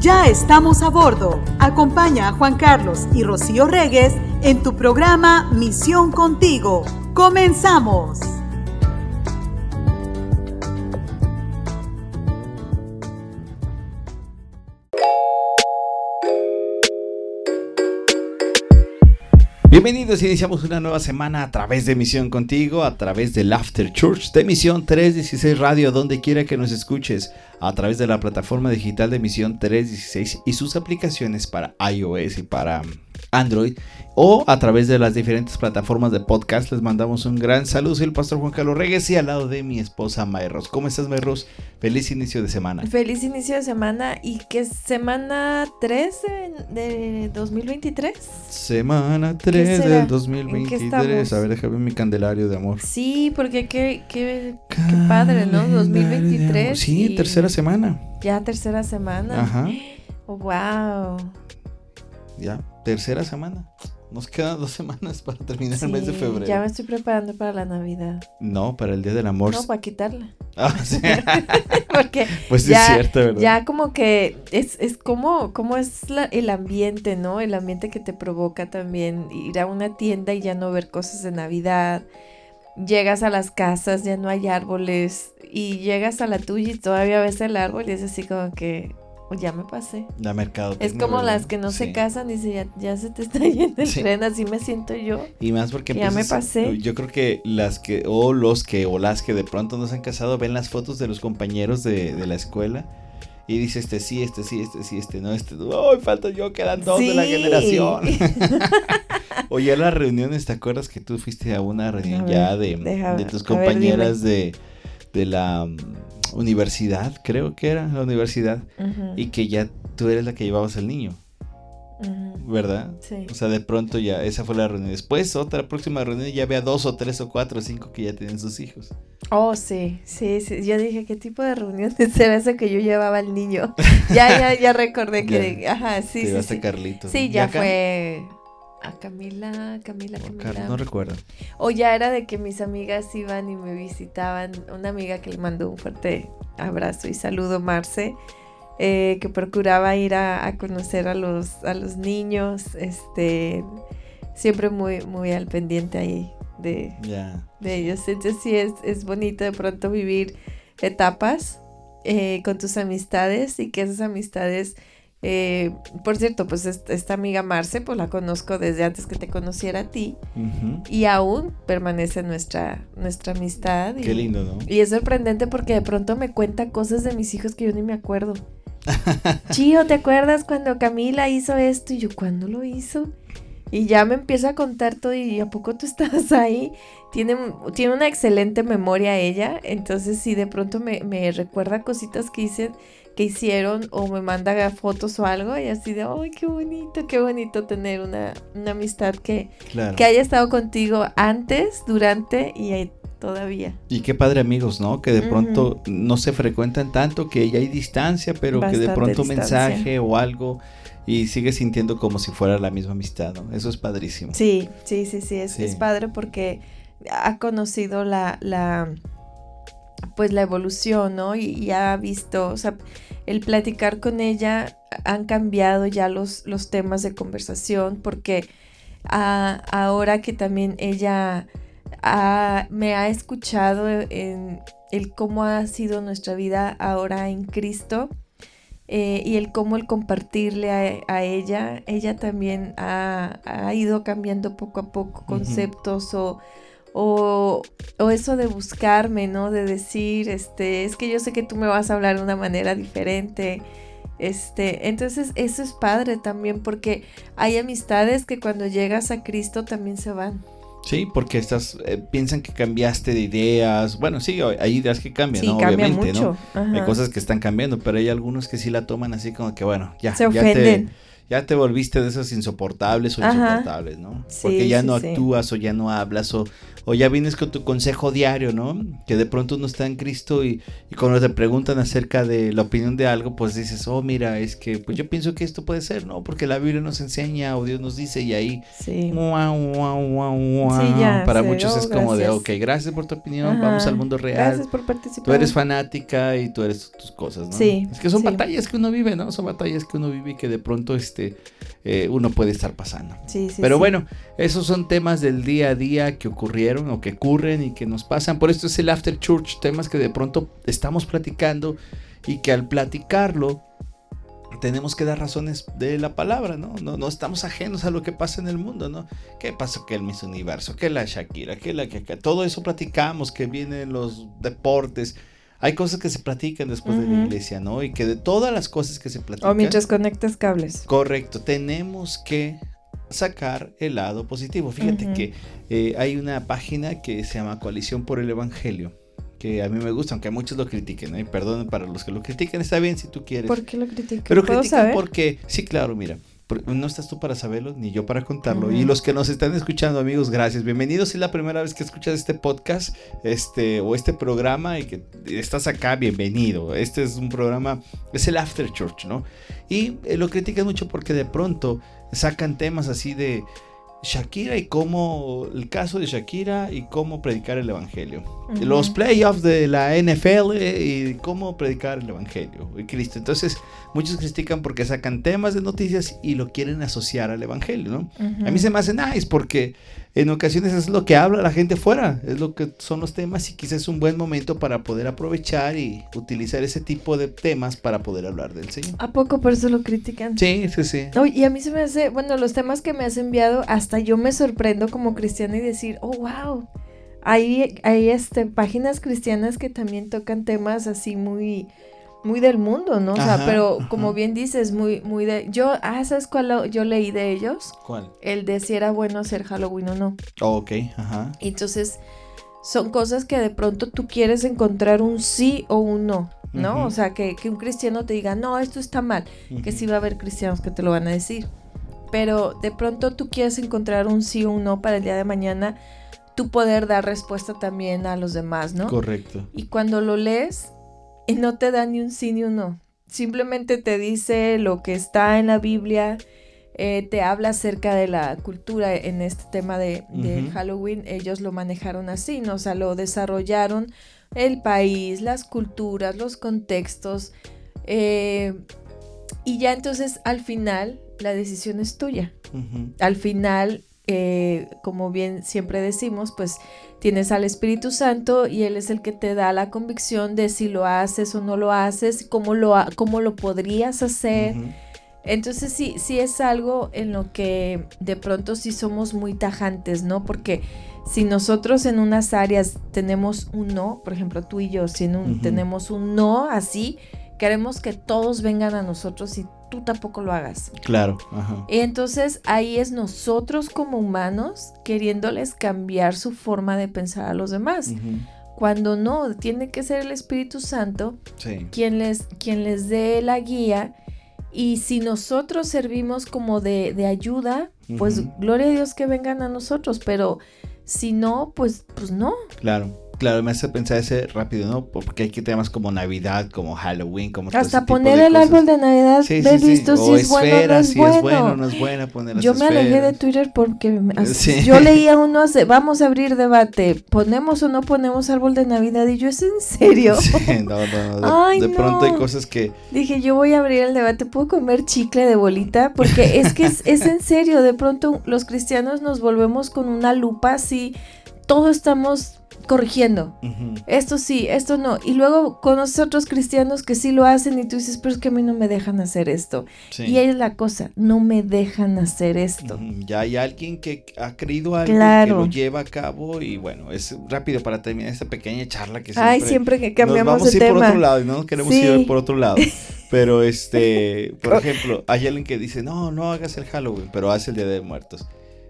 Ya estamos a bordo. Acompaña a Juan Carlos y Rocío Regues en tu programa Misión Contigo. ¡Comenzamos! Bienvenidos, iniciamos una nueva semana a través de Misión Contigo, a través del After Church de Misión 316 Radio, donde quiera que nos escuches, a través de la plataforma digital de Misión 316 y sus aplicaciones para iOS y para Android o a través de las diferentes plataformas de podcast. Les mandamos un gran saludo. Soy el pastor Juan Carlos Regues y al lado de mi esposa Mayros. ¿Cómo estás, Mayros? Feliz inicio de semana. Feliz inicio de semana y que semana 3 de 2023. Semana 3 del 2023. A ver, déjame mi candelario de amor. Sí, porque qué, qué, qué padre, ¿no? 2023. Sí, tercera semana. Ya tercera semana. Ajá. Oh, wow. Ya, tercera semana. Nos quedan dos semanas para terminar el mes de febrero. Ya me estoy preparando para la Navidad. No, para el Día del Amor. No, para quitarla. Ah, sí. Porque pues ya, es cierto, ¿verdad? ya como que es, es como, como es la- el ambiente, ¿no? El ambiente que te provoca también ir a una tienda y ya no ver cosas de Navidad. Llegas a las casas, ya no hay árboles. Y llegas a la tuya y todavía ves el árbol y es así como que "Oh, ya me pasé. La mercado. Es como las que no se casan y dice, ya, ya se te está yendo el Sí. tren, así me siento yo. Y más porque Ya me pasé. Yo creo que las que, o los que, o las que de pronto no se han casado, ven las fotos de los compañeros de, de la escuela. Y dice este sí, este sí, este sí, este no, este. ¡Ay, falta yo! Quedan dos de la Sí. generación. o ya las reuniones, ¿te acuerdas que tú fuiste a una reunión A ver, ya de, deja- de tus ver, compañeras de, de la universidad? Creo que era la universidad. Y que ya tú eres la que llevabas al niño, ¿verdad? Sí. O sea, de pronto ya, esa fue la reunión. Después, otra próxima reunión, ya había dos o tres o cuatro o cinco que ya tienen sus hijos. Oh, sí, sí, sí. Yo dije, ¿qué tipo de reuniones era esa que yo llevaba al niño? ya, ya, ya recordé que, Ya. ajá, sí, Te sí, sí. Carlitos. Sí, ya acá? fue a Camila, Camila, Camila. No recuerdo. O ya era de que mis amigas iban y me visitaban. Una amiga que le mandó un fuerte abrazo y saludo, Marce, eh, que procuraba ir a, a conocer a los, a los niños. Este, siempre muy, muy al pendiente ahí de, de ellos. Entonces sí es, es bonito de pronto vivir etapas eh, con tus amistades y que esas amistades, eh, por cierto, pues est- esta amiga Marce, pues la conozco desde antes que te conociera a ti y aún permanece nuestra, nuestra amistad. Y, Qué lindo, ¿no? y es sorprendente porque de pronto me cuenta cosas de mis hijos que yo ni me acuerdo. Chío, ¿te acuerdas cuando Camila hizo esto? Y yo, ¿cuándo lo hizo? Y ya me empieza a contar todo y ¿a poco tú estabas ahí? Tiene, tiene una excelente memoria ella, entonces si de pronto me, me recuerda cositas que, hice, que hicieron o me manda fotos o algo y así de, ¡ay, qué bonito, qué bonito tener una, una amistad que, Claro. que haya estado contigo antes, durante y todavía. Y qué padre amigos, ¿no? Que de pronto no se frecuentan tanto, que ya hay distancia, pero que de pronto un mensaje o algo y sigue sintiendo como si fuera la misma amistad, ¿no? Eso es padrísimo. Sí, sí, sí, sí, es, Sí. es padre porque ha conocido la, la, pues la evolución, ¿no? Y, y ha visto, o sea, el platicar con ella han cambiado ya los, los temas de conversación porque ah, ahora que también ella me ha escuchado en el cómo ha sido nuestra vida ahora en Cristo, eh, y el cómo el compartirle a, a ella, ella también ha, ha ido cambiando poco a poco conceptos o, o, o eso de buscarme, ¿no? De decir, este, es que yo sé que tú me vas a hablar de una manera diferente. Este, entonces eso es padre también porque hay amistades que cuando llegas a Cristo también se van. Sí, porque estás, eh, piensan que cambiaste de ideas. Bueno, sí, hay ideas que cambian, Sí, ¿no? cambia Obviamente, mucho. ¿no? Hay cosas que están cambiando, pero hay algunos que sí la toman así como que, bueno, ya. se ya te- ya te volviste de esas insoportables o insoportables, ¿no? Porque ya no actúas o ya no hablas o, o ya vienes con tu consejo diario, ¿no? Que de pronto uno está en Cristo y, y, cuando te preguntan acerca de la opinión de algo, pues dices, oh, mira, es que pues yo pienso que esto puede ser, ¿no? Porque la Biblia nos enseña o Dios nos dice y ahí, sí. para muchos es como de, ok, gracias por tu opinión, vamos al mundo real. Gracias por participar. Tú eres fanática y tú eres tus cosas, ¿no? Sí. Es que son batallas que uno vive, ¿no? Son batallas que uno vive y que de pronto este, eh, uno puede estar pasando. Sí, sí, Pero bueno, esos son temas del día a día que ocurrieron o que ocurren y que nos pasan. Por esto es el After Church, temas que de pronto estamos platicando y que al platicarlo tenemos que dar razones de la palabra, ¿no? No, no estamos ajenos a lo que pasa en el mundo, ¿no? ¿Qué pasó que el Miss Universo? ¿Qué la Shakira? ¿Qué la que Todo eso platicamos, que vienen los deportes. Hay cosas que se platican después de la iglesia, ¿no? Y que de todas las cosas que se platican. O mientras conectas cables. Correcto, tenemos que sacar el lado positivo. Fíjate que eh, hay una página que se llama Coalición por el Evangelio, que a mí me gusta, aunque muchos lo critiquen, ¿eh? perdón para los que lo critiquen, está bien si tú quieres. ¿Por qué lo critican? Pero critican porque, sí, claro, mira, no estás tú para saberlo, ni yo para contarlo. Y los que nos están escuchando, amigos, gracias. Bienvenidos si es la primera vez que escuchas este podcast este, o este programa y que estás acá, bienvenido. Este es un programa, es el After Church, ¿no? Y eh, lo critican mucho porque de pronto sacan temas así de Shakira y cómo, el caso de Shakira y cómo predicar el Evangelio. Los playoffs de la NFL y cómo predicar el Evangelio y Cristo. Entonces, muchos critican porque sacan temas de noticias y lo quieren asociar al Evangelio, ¿no? A mí se me hace nice porque en ocasiones es lo que habla la gente fuera, es lo que son los temas y quizás es un buen momento para poder aprovechar y utilizar ese tipo de temas para poder hablar del Señor. ¿A poco por eso lo critican? Sí, sí, sí. y a mí se me hace, bueno, los temas que me has enviado, hasta yo me sorprendo como cristiano y decir, oh, wow. Hay, hay este, páginas cristianas que también tocan temas así muy muy del mundo, ¿no? o sea, pero como bien dices, muy, muy de. Yo, ah, ¿sabes cuál yo leí de ellos? ¿Cuál? El de si era bueno hacer Halloween o no. Oh, ok, ajá. Entonces, son cosas que de pronto tú quieres encontrar un sí o un no, ¿no? O sea, que, un cristiano te diga, no, esto está mal, que sí va a haber cristianos que te lo van a decir. Pero de pronto tú quieres encontrar un sí o un no para el día de mañana, tú poder dar respuesta también a los demás, ¿no? Correcto. Y cuando lo lees, no te da ni un sí ni un no. Simplemente te dice lo que está en la Biblia, eh, te habla acerca de la cultura en este tema de, Halloween. Ellos lo manejaron así, ¿no? O sea, lo desarrollaron el país, las culturas, los contextos. Eh, y ya entonces al final la decisión es tuya. Al final, eh, como bien siempre decimos, pues tienes al Espíritu Santo y Él es el que te da la convicción de si lo haces o no lo haces, cómo lo, cómo lo podrías hacer. Entonces sí, sí es algo en lo que de pronto sí somos muy tajantes, ¿no? Porque si nosotros en unas áreas tenemos un no, por ejemplo tú y yo, si tenemos un no así, queremos que todos vengan a nosotros y tú tampoco lo hagas. Claro. Y entonces ahí es nosotros como humanos queriéndoles cambiar su forma de pensar a los demás. Cuando no, tiene que ser el Espíritu Santo quien, les, quien les dé la guía. Y si nosotros servimos como de, ayuda, pues gloria a Dios que vengan a nosotros, pero si no, pues, pues no. Claro. Claro, me hace pensar ese rápido, ¿no? Porque hay que temas como Navidad, como Halloween, como Hasta poner el árbol de Navidad, sí, sí, visto si es bueno no es si es bueno no es bueno poner Yo me alejé de Twitter porque yo leía uno, vamos a abrir debate, ponemos o no ponemos árbol de Navidad y yo, ¿es en serio? no, no, no. De, de pronto hay cosas que... Dije, yo voy a abrir el debate, ¿puedo comer chicle de bolita? Porque es que es, es en serio, de pronto los cristianos nos volvemos con una lupa así, todos estamos corrigiendo. Esto sí, esto no. Y luego conoces a otros cristianos que sí lo hacen y tú dices, pero es que a mí no me dejan hacer esto. Y ahí es la cosa, no me dejan hacer esto. Ya hay alguien que ha creído algo que lo lleva a cabo y bueno, es rápido para terminar esta pequeña charla que siempre... Ay, siempre que cambiamos nos vamos a ir por otro lado y no queremos ir por otro lado. Pero este, por ejemplo, hay alguien que dice, no, no hagas el Halloween, pero hace el Día de Muertos.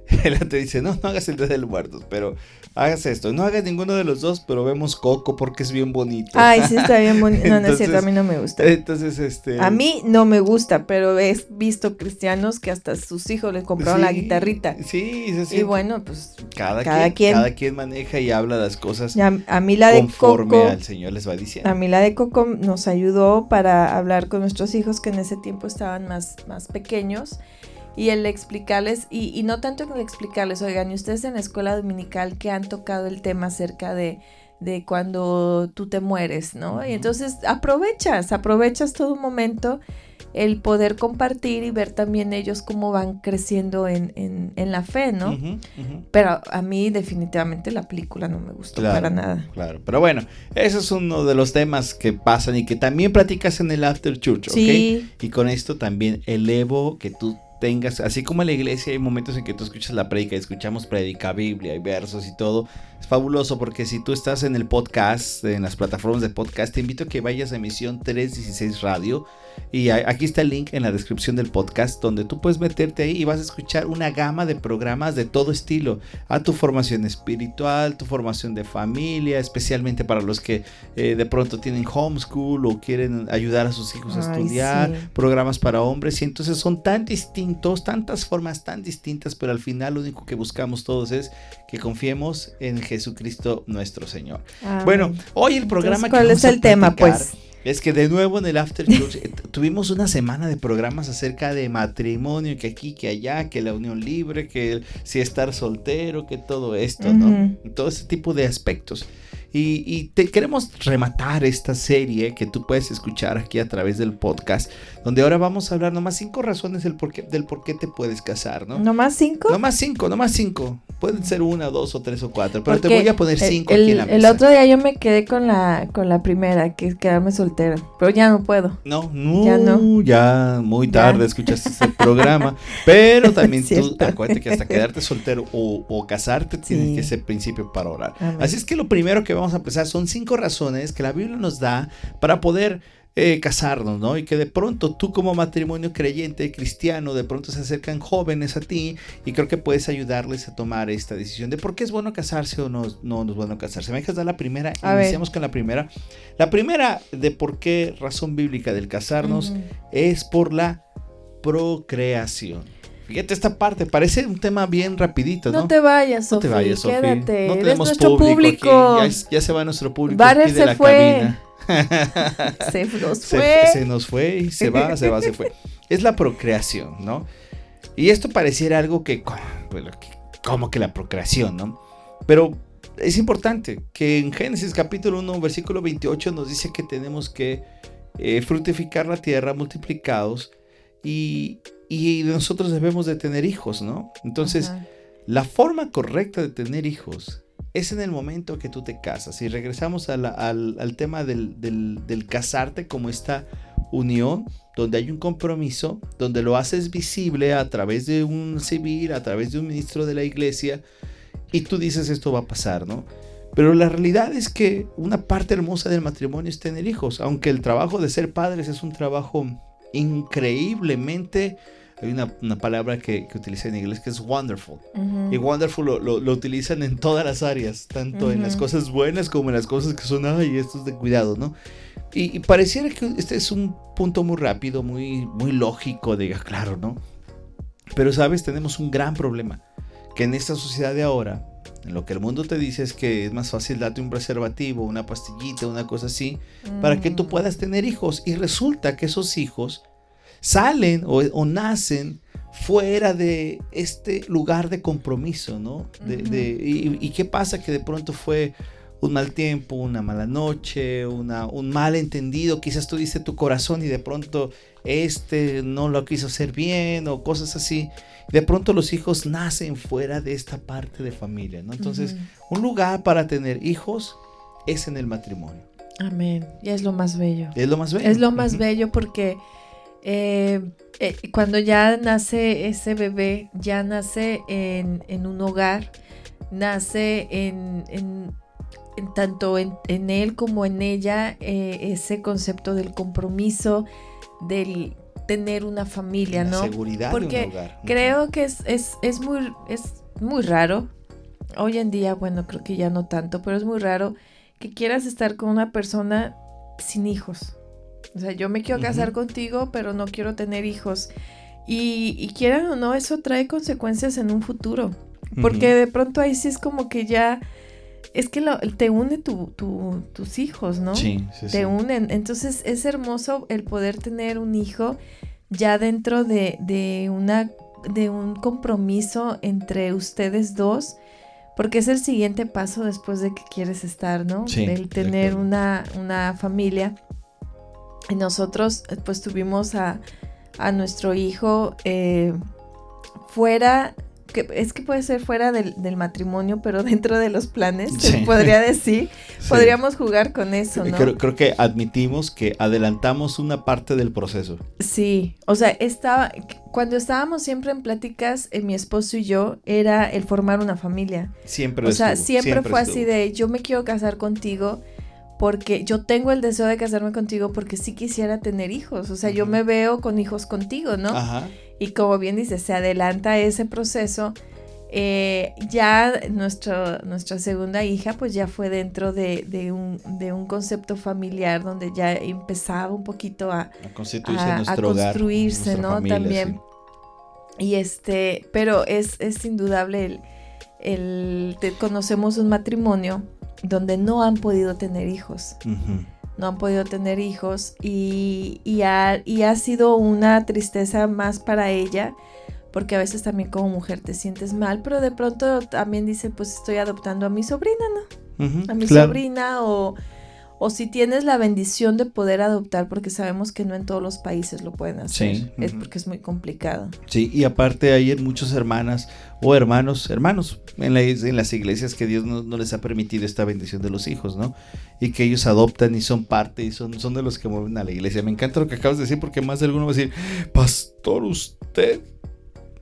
El te dice, no, no hagas el Día de los Muertos, pero hagas esto. No hagas ninguno de los dos, pero vemos Coco porque es bien bonito. Ay, sí, está bien bonito. No, no es cierto, a mí no me gusta. Entonces, este... A mí no me gusta, pero he visto cristianos que hasta sus hijos les compraron la guitarrita. Sí, sí, sí. Y bueno, pues cada, quien, Cada quien maneja y habla las cosas a, a, mí la de conforme al Señor les va diciendo. A mí la de Coco nos ayudó para hablar con nuestros hijos que en ese tiempo estaban más, más pequeños y el explicarles, y, no tanto el explicarles, oigan, y ustedes en la escuela dominical que han tocado el tema acerca de, de cuando tú te mueres, ¿no? Y entonces aprovechas, aprovechas todo un momento el poder compartir y ver también ellos cómo van creciendo en, en, la fe, ¿no? Pero a mí definitivamente la película no me gustó para nada. Claro, pero bueno, eso es uno de los temas que pasan y que también platicas en el After Church, ¿ok? Sí. Y con esto también elevo que tú tengas, así como en la iglesia hay momentos en que tú escuchas la predica, escuchamos predica, Biblia, hay versos y todo, es fabuloso porque si tú estás en el podcast, en las plataformas de podcast, te invito a que vayas a emisión 316 Radio y aquí está el link en la descripción del podcast donde tú puedes meterte ahí y vas a escuchar una gama de programas de todo estilo. A tu formación espiritual, tu formación de familia, especialmente para los que eh, de pronto tienen homeschool o quieren ayudar a sus hijos a estudiar, programas para hombres. Y entonces son tan distintos, tantas formas tan distintas, pero al final lo único que buscamos todos es que confiemos en Jesucristo nuestro Señor. Bueno, hoy el programa... ¿Cuál es el tema? Pues es que de nuevo en el After Church eh, tuvimos una semana de programas acerca de matrimonio, que aquí, que allá, que la unión libre, que si estar soltero, que todo esto, ¿no? Todo ese tipo de aspectos. Y, te queremos rematar esta serie que tú puedes escuchar aquí a través del podcast, donde ahora vamos a hablar nomás cinco razones del por qué, del por qué te puedes casar, ¿no? ¿Nomás cinco? Nomás cinco, nomás cinco. Pueden ser una, dos o tres o cuatro, pero te voy a poner cinco aquí en la mesa. El otro día yo me quedé con la, con la primera, que es quedarme soltera, pero ya no puedo. No, no, ya, no. ya muy tarde escuchaste este programa, pero también tú acuérdate que hasta quedarte soltero o, casarte tiene que ser principio para orar. Así es que lo primero que vamos a empezar, son cinco razones que la Biblia nos da para poder eh, casarnos, ¿no? Y que de pronto tú como matrimonio creyente, cristiano, de pronto se acercan jóvenes a ti y creo que puedes ayudarles a tomar esta decisión de por qué es bueno casarse o no, no, es bueno casarse. ¿Me dejas dar la primera? Iniciamos con la primera. La primera de por qué razón bíblica del casarnos es por la procreación. Fíjate esta parte, parece un tema bien rapidito, ¿no? No te vayas, Sofía. No te vayas. Quédate. No tenemos nuestro público. Ya, se va nuestro público aquí de la fue. se nos fue. Se, nos fue y se va, se va, se fue. Es la procreación, ¿no? Y esto pareciera algo que, como que la procreación, ¿no? Pero es importante que en Génesis capítulo 1, versículo 28 nos dice que tenemos que eh, fructificar la tierra, multiplicados y, y nosotros debemos de tener hijos, ¿no? Entonces, la forma correcta de tener hijos es en el momento que tú te casas. Y regresamos al, tema del, del, casarte como esta unión, donde hay un compromiso, donde lo haces visible a través de un civil, a través de un ministro de la iglesia, y tú dices esto va a pasar, ¿no? Pero la realidad es que una parte hermosa del matrimonio es tener hijos, aunque el trabajo de ser padres es un trabajo increíblemente hay una, palabra que, que utiliza en inglés que es wonderful. Y wonderful lo, utilizan en todas las áreas, tanto en las cosas buenas como en las cosas que son, ay, esto es de cuidado, ¿no? Y, pareciera que este es un punto muy rápido, muy, muy lógico, diga, claro, ¿no? Pero, ¿sabes? Tenemos un gran problema. Que en esta sociedad de ahora, lo que el mundo te dice es que es más fácil darte un preservativo, una pastillita, una cosa así, para que tú mm. puedas tener hijos. Y resulta que esos hijos salen o, nacen fuera de este lugar de compromiso, ¿no? y, qué pasa? Que de pronto fue un mal tiempo, una mala noche, una, un mal entendido, quizás tú dices tu corazón y de pronto este no lo quiso hacer bien o cosas así. De pronto los hijos nacen fuera de esta parte de familia, ¿no? Entonces, un lugar para tener hijos es en el matrimonio. Amén. Y es lo más bello. Es lo más bello. Es lo más bello porque eh, eh, cuando ya nace ese bebé, ya nace en, un hogar, nace en, tanto en, él como en ella eh, ese concepto del compromiso, del tener una familia, La ¿no? seguridad Porque de un hogar. Creo que es, es, es, muy, es muy raro. Hoy en día, bueno, creo que ya no tanto, pero es muy raro que quieras estar con una persona sin hijos. O sea, yo me quiero casar contigo, pero no quiero tener hijos. Y, y quieran o no, eso trae consecuencias en un futuro. Porque de pronto ahí sí es como que ya... Es que lo- te une tu, tu- tus hijos, ¿no? Sí, sí, sí. te unen. Entonces es hermoso el poder tener un hijo ya dentro de, de una de un compromiso entre ustedes dos, porque es el siguiente paso después de que quieres estar, ¿no? Sí, el tener una, una familia. Y nosotros pues tuvimos a, a nuestro hijo eh, fuera, que es que puede ser fuera del, del matrimonio, pero dentro de los planes, se Sí. podría decir. Sí. Podríamos jugar con eso, ¿no? Creo, creo que admitimos que adelantamos una parte del proceso. Sí, o sea, estaba, cuando estábamos siempre en pláticas, eh, mi esposo y yo, era el formar una familia. Siempre O sea, estuvo, siempre, fue así de, yo me quiero casar contigo porque yo tengo el deseo de casarme contigo porque sí quisiera tener hijos. O sea, yo me veo con hijos contigo, ¿no? Ajá. Y como bien dice, se adelanta ese proceso. Eh, ya nuestro, nuestra segunda hija pues ya fue dentro de, de un, de un concepto familiar donde ya empezaba un poquito a, A constituirse a, a nuestro hogar. construirse, ¿no? familia, También. Y este, pero es, es indudable el, el te- conocemos un matrimonio donde no han podido tener hijos. Ujú. No han podido tener hijos y, y, ha, y ha sido una tristeza más para ella, porque a veces también como mujer te sientes mal, pero de pronto también dice, pues estoy adoptando a mi sobrina, ¿no? A mi claro. sobrina o, o si tienes la bendición de poder adoptar, porque sabemos que no en todos los países lo pueden hacer, Sí, es porque es muy complicado. Sí, y aparte hay muchas hermanas o hermanos, hermanos en, la- en las iglesias que Dios no, no les ha permitido esta bendición de los hijos, ¿no? Y que ellos adoptan y son parte y son, son de los que mueven a la iglesia. Me encanta lo que acabas de decir porque más de alguno va a decir, pastor, usted...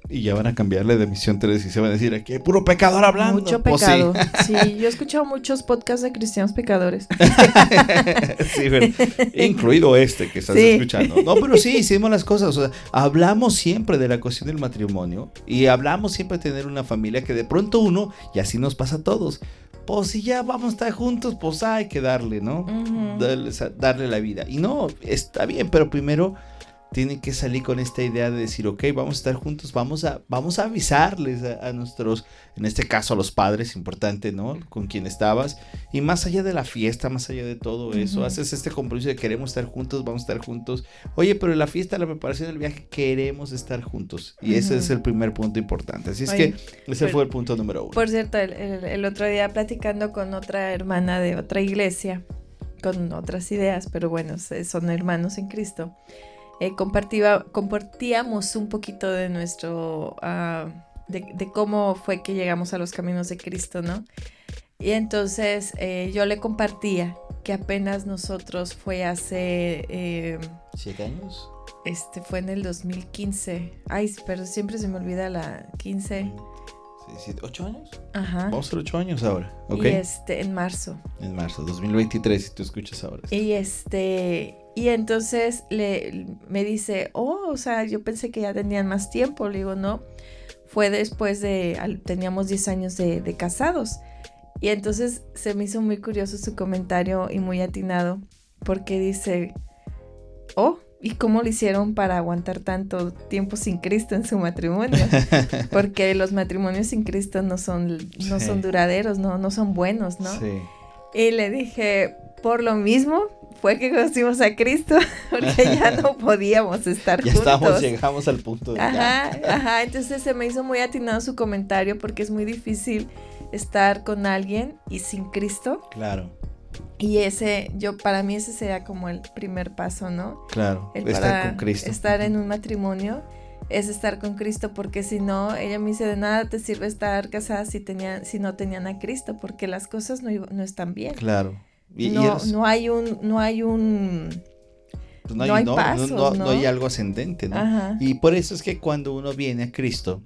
Y ya van a cambiarle de misión 3 y se van a decir, aquí hay puro pecador hablando. Mucho Pues sí. pecado. sí. yo he escuchado muchos podcasts de cristianos pecadores. sí, pero incluido este que estás Sí. escuchando. No, pero sí, hicimos las cosas. O sea, hablamos siempre de la cuestión del matrimonio y hablamos siempre de tener una familia que de pronto uno, y así nos pasa a todos, pues si ya vamos a estar juntos, pues hay que darle, ¿no? Darle, darle la vida. Y no, está bien, pero primero tienen que salir con esta idea de decir, ok, vamos a estar juntos, vamos a, vamos a avisarles a, a nuestros, en este caso a los padres, importante, ¿no? Con quien estabas. Y más allá de la fiesta, más allá de todo eso, haces este compromiso de queremos estar juntos, vamos a estar juntos. Oye, pero en la fiesta, la preparación del viaje, queremos estar juntos. Y ese es el primer punto importante. Así es Oye, que ese fue el punto número uno. Por cierto, el, el- el otro día platicando con otra hermana de otra iglesia, con otras ideas, pero bueno, son hermanos en Cristo, eh, compartía- compartíamos un poquito de nuestro, ah, de, de cómo fue que llegamos a los caminos de Cristo, ¿no? Y entonces eh, yo le compartía que apenas nosotros fue hace, eh, ¿Siete años? este fue en el 2015, ay, pero siempre se me olvida la 15, Sí, siete, ¿Ocho años? ajá. Vamos a ser ocho años ahora, ¿ok? Y este, en marzo. En marzo 2023, si tú escuchas ahora. Y este, y entonces le, me dice, oh, o sea, yo pensé que ya tenían más tiempo. Le digo, no, fue después de, al- teníamos 10 años de, de casados. Y entonces se me hizo muy curioso su comentario y muy atinado, porque dice, oh, ¿y cómo lo hicieron para aguantar tanto tiempo sin Cristo en su matrimonio? Porque los matrimonios sin Cristo no son, no Sí. son duraderos, no, no son buenos, ¿no? Sí. Y le dije, por lo mismo fue que conocimos a Cristo, porque ya no podíamos estar Ya juntos. estamos, llegamos al punto de. Ajá, ajá, entonces se me hizo muy atinado su comentario porque es muy difícil estar con alguien y sin Cristo. Claro, Y ese, yo, para mí ese sería como el primer paso, ¿no? claro. El estar para con Cristo. Estar en un matrimonio es estar con Cristo, porque si no, ella me dice, de nada te sirve estar casada si, tenían, si no tenían a Cristo, porque las cosas no, no están bien. Claro. Y, y no, eres- no hay un, no hay un, pues no hay no, pasos, no- hay algo ascendente, ¿no? ajá, Y por eso es que cuando uno viene a Cristo,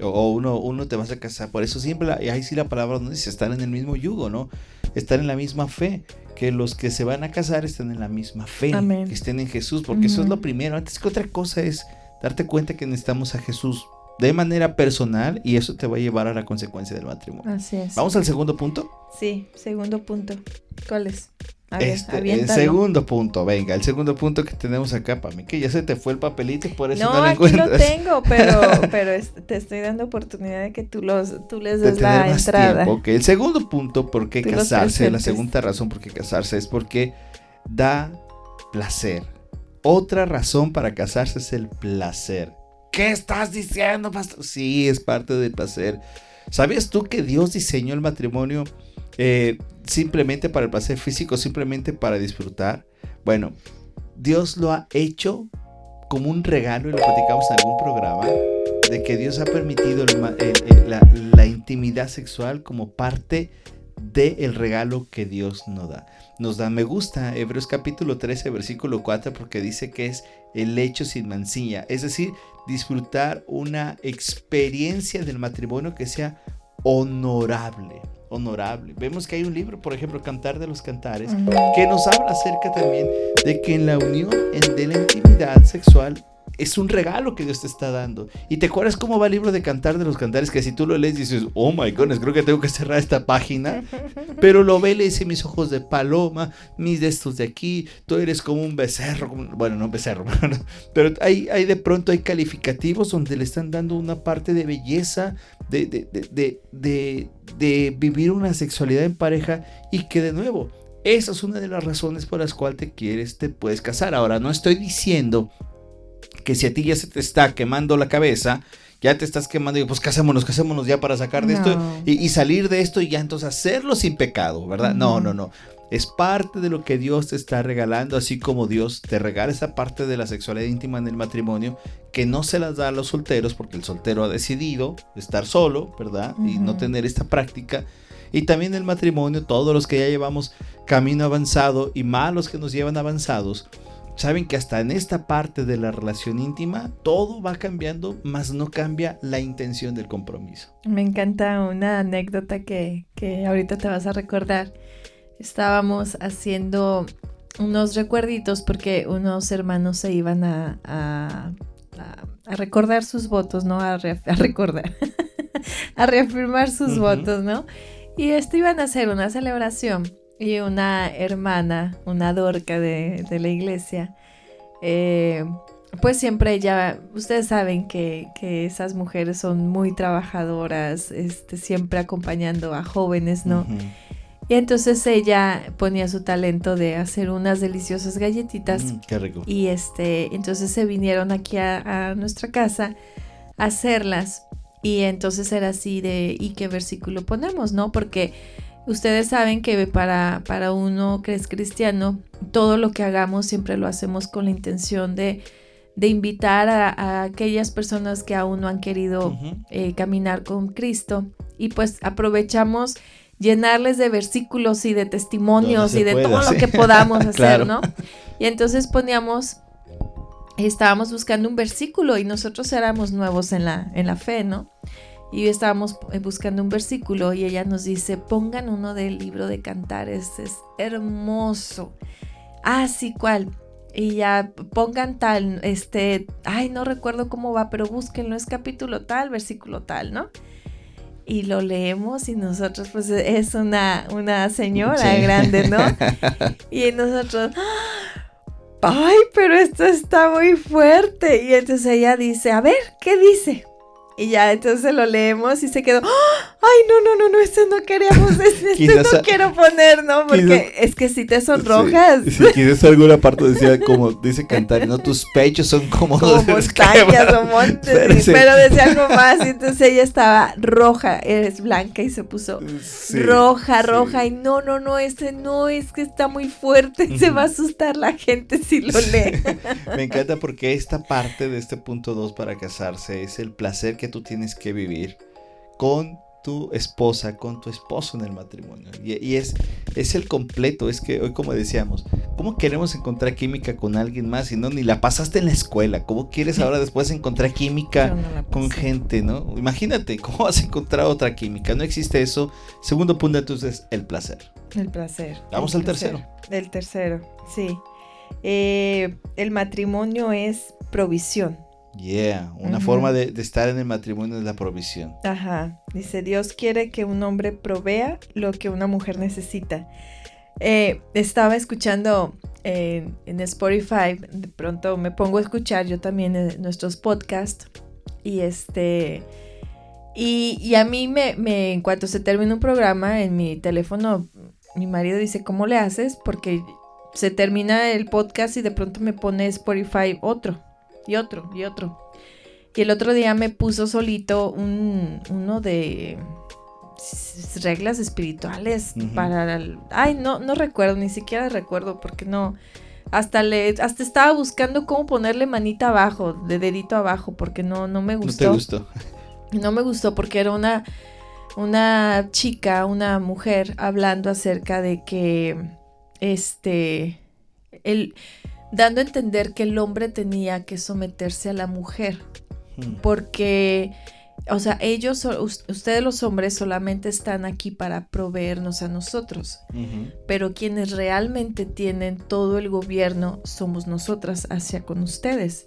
o, o uno, uno te vas a casar, por eso siempre, la- y ahí sí la palabra no dice estar en el mismo yugo, ¿no? estar en la misma fe. Que los que se van a casar estén en la misma fe, Amén. que estén en Jesús, porque eso es lo primero. Antes que otra cosa es darte cuenta que necesitamos a Jesús de manera personal y eso te va a llevar a la consecuencia del matrimonio. Así es. Vamos al segundo punto. Sí, segundo punto. ¿Cuál es? A ver, Este, el segundo punto, venga, el segundo punto que tenemos acá para mí, que ya se te fue el papelito y por eso no, No, lo aquí lo tengo, pero, pero es- te estoy dando oportunidad de que tú, los, tú les de des la entrada. tiempo. Ok, el segundo punto, por qué Tú casarse, la segunda razón por qué casarse es porque da placer. Otra razón para casarse es el placer. ¿Qué estás diciendo, pastor? Sí, es parte del placer. ¿Sabías tú que Dios diseñó el matrimonio eh, simplemente para el placer físico, simplemente para disfrutar? Bueno, Dios lo ha hecho como un regalo y lo platicamos en algún programa de que Dios ha permitido el- el- la, intimidad sexual como parte del regalo que Dios nos da. Nos da, me gusta Hebreos capítulo 13, versículo 4, porque dice que es el hecho sin mancilla, es decir, disfrutar una experiencia del matrimonio que sea honorable, honorable. Vemos que hay un libro, por ejemplo, Cantar de los Cantares, que nos habla acerca también de que en la unión en- de la intimidad sexual es un regalo que Dios te está dando. Y te acuerdas cómo va el libro de Cantar de los Cantares, que si tú lo lees dices, oh my goodness, creo que tengo que cerrar esta página. Pero lo ve y le dice, mis ojos de paloma, mis de estos de aquí, tú eres como un becerro, bueno, no becerro, pero hay, hay de pronto hay calificativos donde le están dando una parte de belleza, de, de, de, de- de vivir una sexualidad en pareja y que de nuevo, esa es una de las razones por las cuales te quieres, te puedes casar. Ahora, no estoy diciendo que si a ti ya se te está quemando la cabeza, ya te estás quemando y pues casémonos, casémonos ya para sacar de esto y, y salir de esto y ya entonces hacerlo sin pecado, ¿verdad? No, no, no. Es parte de lo que Dios te está regalando, así como Dios te regala esa parte de la sexualidad íntima en el matrimonio que no se las da a los solteros porque el soltero ha decidido estar solo, ¿verdad? Y no tener esta práctica. Y también el matrimonio, todos los que ya llevamos camino avanzado y más los que nos llevan avanzados, saben que hasta en esta parte de la relación íntima todo va cambiando, más no cambia la intención del compromiso. Me encanta una anécdota que, que ahorita te vas a recordar. Estábamos haciendo unos recuerditos porque unos hermanos se iban a, a- a- a recordar sus votos, ¿no? A, re- a recordar, a reafirmar sus votos, ¿no? Y esto iban a hacer una celebración y una hermana, una dorca de, de la iglesia, eh, pues siempre ella, ustedes saben que, que esas mujeres son muy trabajadoras, este, siempre acompañando a jóvenes, ¿no? Y entonces ella ponía su talento de hacer unas deliciosas galletitas Mm, qué rico. y este, entonces se vinieron aquí a, a nuestra casa a hacerlas. Y entonces era así de, ¿y qué versículo ponemos? ¿No? Porque ustedes saben que para, para uno que es cristiano, todo lo que hagamos siempre lo hacemos con la intención de, de invitar a, a aquellas personas que aún no han querido eh, caminar con Cristo. Y pues aprovechamos llenarles de versículos y de testimonios y de pueda, todo sí. lo que podamos hacer, Claro. ¿no? Y entonces poníamos, estábamos buscando un versículo y nosotros éramos nuevos en la, en la fe, ¿no? Y estábamos eh, buscando un versículo y ella nos dice, pongan uno del libro de cantares, es hermoso. Ah, sí, ¿cuál? Y ya pongan tal, este, ay, no recuerdo cómo va, pero búsquenlo, es capítulo tal, versículo tal, ¿no? Y lo leemos y nosotros, pues es una, una señora Sí. grande, ¿no? Y nosotros, ay, pero esto está muy fuerte. Y entonces ella dice, a ver, ¿qué dice? Y ya entonces lo leemos y se quedó, ¡Ah! Ay, no, no, no, no, esto no queríamos, este, este Quizás no quiero poner, ¿no? Porque quizás- es que si te sonrojas. Sí, sí, quizás alguna parte decía como dice cantar, no tus pechos son como, como montañas o montes, Pero sí, sí. pero decía algo más y entonces ella estaba roja, eres blanca y se puso Sí, roja, sí. roja y no, no, no, ese no, es que está muy fuerte, se va a asustar la gente si lo lee. Me encanta porque esta parte de este punto 2 para casarse es el placer que tú tienes que vivir con tu esposa, con tu esposo en el matrimonio. Y, y es, es el completo, es que hoy como decíamos, ¿cómo queremos encontrar química con alguien más si no ni la pasaste en la escuela? ¿Cómo quieres ahora después encontrar química? No con gente, ¿no? Imagínate, ¿cómo vas a encontrar otra química? No existe eso. Segundo punto entonces, el placer. El placer. Vamos al tercero. El tercero, sí. Eh, el matrimonio es provisión. Yeah, una forma de, estar en el matrimonio es la provisión. Ajá, dice, Dios quiere que un hombre provea lo que una mujer necesita. Eh, estaba escuchando en Spotify, de pronto me pongo a escuchar yo también en nuestros podcasts y este... Y, a mí me, me, en cuanto se termina un programa en mi teléfono, mi marido dice, ¿cómo le haces? Porque se termina el podcast y de pronto me pone Spotify otro y otro y otro. Y el otro día me puso solito un, uno de reglas espirituales para... ay, no, no recuerdo, ni siquiera recuerdo porque no... Hasta le, hasta estaba buscando cómo ponerle manita abajo, de dedito abajo, porque no, no me gustó. No te gustó. No me gustó porque era una, una chica, una mujer, hablando acerca de que, este, el, dando a entender que el hombre tenía que someterse a la mujer, hmm. porque, o sea, ellos, ustedes los hombres solamente están aquí para proveernos a nosotros, pero quienes realmente tienen todo el gobierno somos nosotras hacia con ustedes.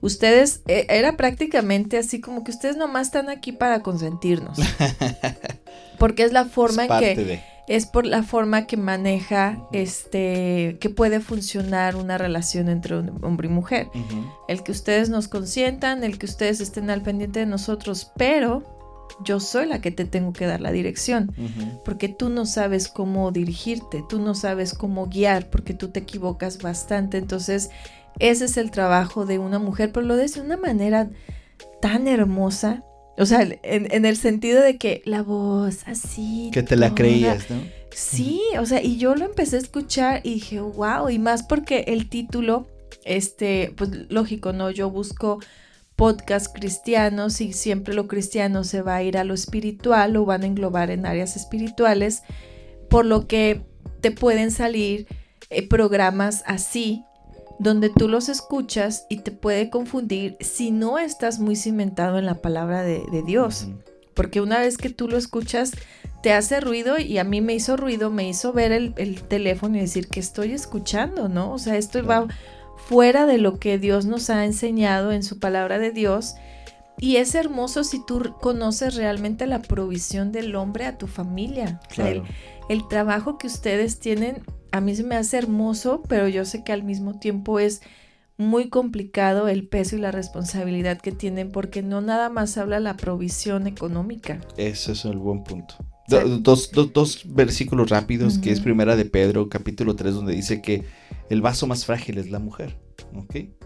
Ustedes, e, era prácticamente así como que ustedes nomás están aquí para consentirnos, porque es la forma en que es por la forma que maneja, este, que puede funcionar una relación entre un hombre y mujer. El que ustedes nos consientan, el que ustedes estén al pendiente de nosotros, pero yo soy la que te tengo que dar la dirección, porque tú no sabes cómo dirigirte, tú no sabes cómo guiar, porque tú te equivocas bastante. Entonces, ese es el trabajo de una mujer, pero lo de una manera tan hermosa o sea, en, el sentido de que la voz así. Que te la creías, ¿no? Sí, o sea, y yo lo empecé a escuchar y dije, wow, y más porque el título, este, pues lógico, ¿no? Yo busco podcast cristianos y siempre lo cristiano se va a ir a lo espiritual o van a englobar en áreas espirituales, por lo que te pueden salir eh, programas así donde tú los escuchas y te puede confundir si no estás muy cimentado en la palabra de, Dios. Porque una vez que tú lo escuchas, te hace ruido y a mí me hizo ruido, me hizo ver el, teléfono y decir que estoy escuchando, ¿no? O sea, esto va fuera de lo que Dios nos ha enseñado en su palabra de Dios. Y es hermoso si tú conoces realmente la provisión del hombre a tu familia. el, trabajo que ustedes tienen a mí se me hace hermoso, pero yo sé que al mismo tiempo es muy complicado el peso y la responsabilidad que tienen porque no nada más habla la provisión económica. Ese es el buen punto. dos, dos, versículos rápidos, que es primera de Pedro, capítulo 3, donde dice que el vaso más frágil es la mujer.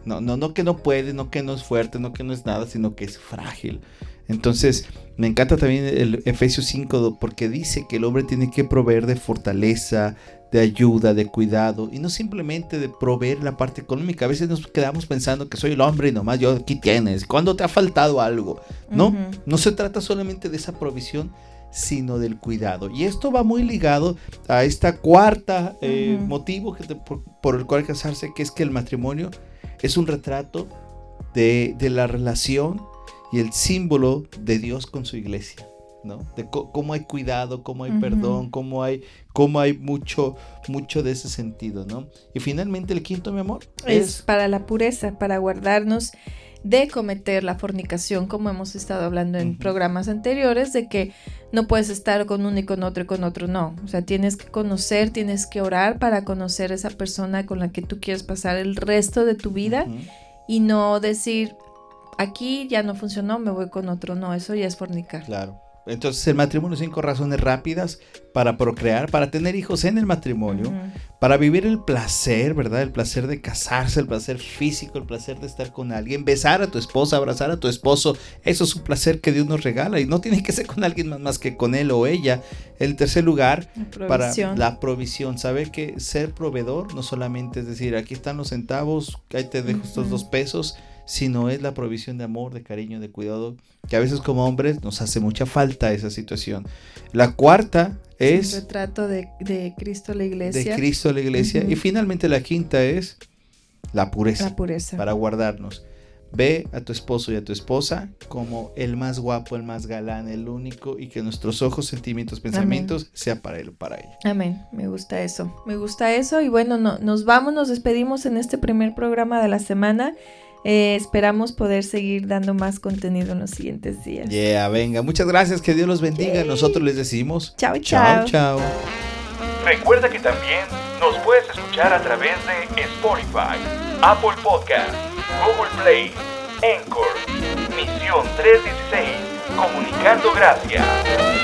No, no, no que no puede, no que no es fuerte, no que no es nada, sino que es frágil. Entonces, me encanta también el Efesios 5 porque dice que el hombre tiene que proveer de fortaleza, de ayuda, de cuidado y no simplemente de proveer la parte económica. A veces nos quedamos pensando que soy el hombre y nomás yo aquí tienes. cuando te ha faltado algo? No, no se trata solamente de esa provisión, sino del cuidado. Y esto va muy ligado a esta cuarta eh, motivo que por, el cual casarse, que es que el matrimonio es un retrato de, de la relación y el símbolo de Dios con su iglesia. ¿No? De cómo hay cuidado, cómo hay perdón, cómo hay, cómo hay mucho, mucho de ese sentido, ¿no? Y finalmente el quinto, mi amor. Es, para la pureza, para guardarnos de cometer la fornicación, como hemos estado hablando en programas anteriores, de que no puedes estar con uno y con otro y con otro, no. O sea, tienes que conocer, tienes que orar para conocer esa persona con la que tú quieres pasar el resto de tu vida y no decir, aquí ya no funcionó, me voy con otro, no, eso ya es fornicar. Claro. Entonces el matrimonio, cinco razones rápidas para procrear, para tener hijos en el matrimonio, para vivir el placer, ¿verdad? El placer de casarse, el placer físico, el placer de estar con alguien, besar a tu esposa, abrazar a tu esposo. Eso es un placer que Dios nos regala y no tiene que ser con alguien más, más que con él o ella. El tercer lugar, para la provisión. Saber que ser proveedor no solamente es decir, aquí están los centavos, ahí te dejo estos dos pesos sino es la provisión de amor, de cariño, de cuidado, que a veces como hombres nos hace mucha falta esa situación. La cuarta es... El retrato de, Cristo a la iglesia. De Cristo a la iglesia. Y finalmente la quinta es la pureza. La pureza. Para guardarnos. Ve a tu esposo y a tu esposa como el más guapo, el más galán, el único y que nuestros ojos, sentimientos, pensamientos sea para él o para ella. Amén. Me gusta eso. Me gusta eso. Y bueno, no, nos vamos, nos despedimos en este primer programa de la semana. Eh, esperamos poder seguir dando más contenido en los siguientes días. Yeah, venga. Muchas gracias. Que Dios los bendiga. Nosotros les decimos. Chao, chao. Chao, chao. Recuerda que también nos puedes escuchar a través de Spotify, Apple Podcast, Google Play, Anchor, Misión 316, Comunicando Gracias.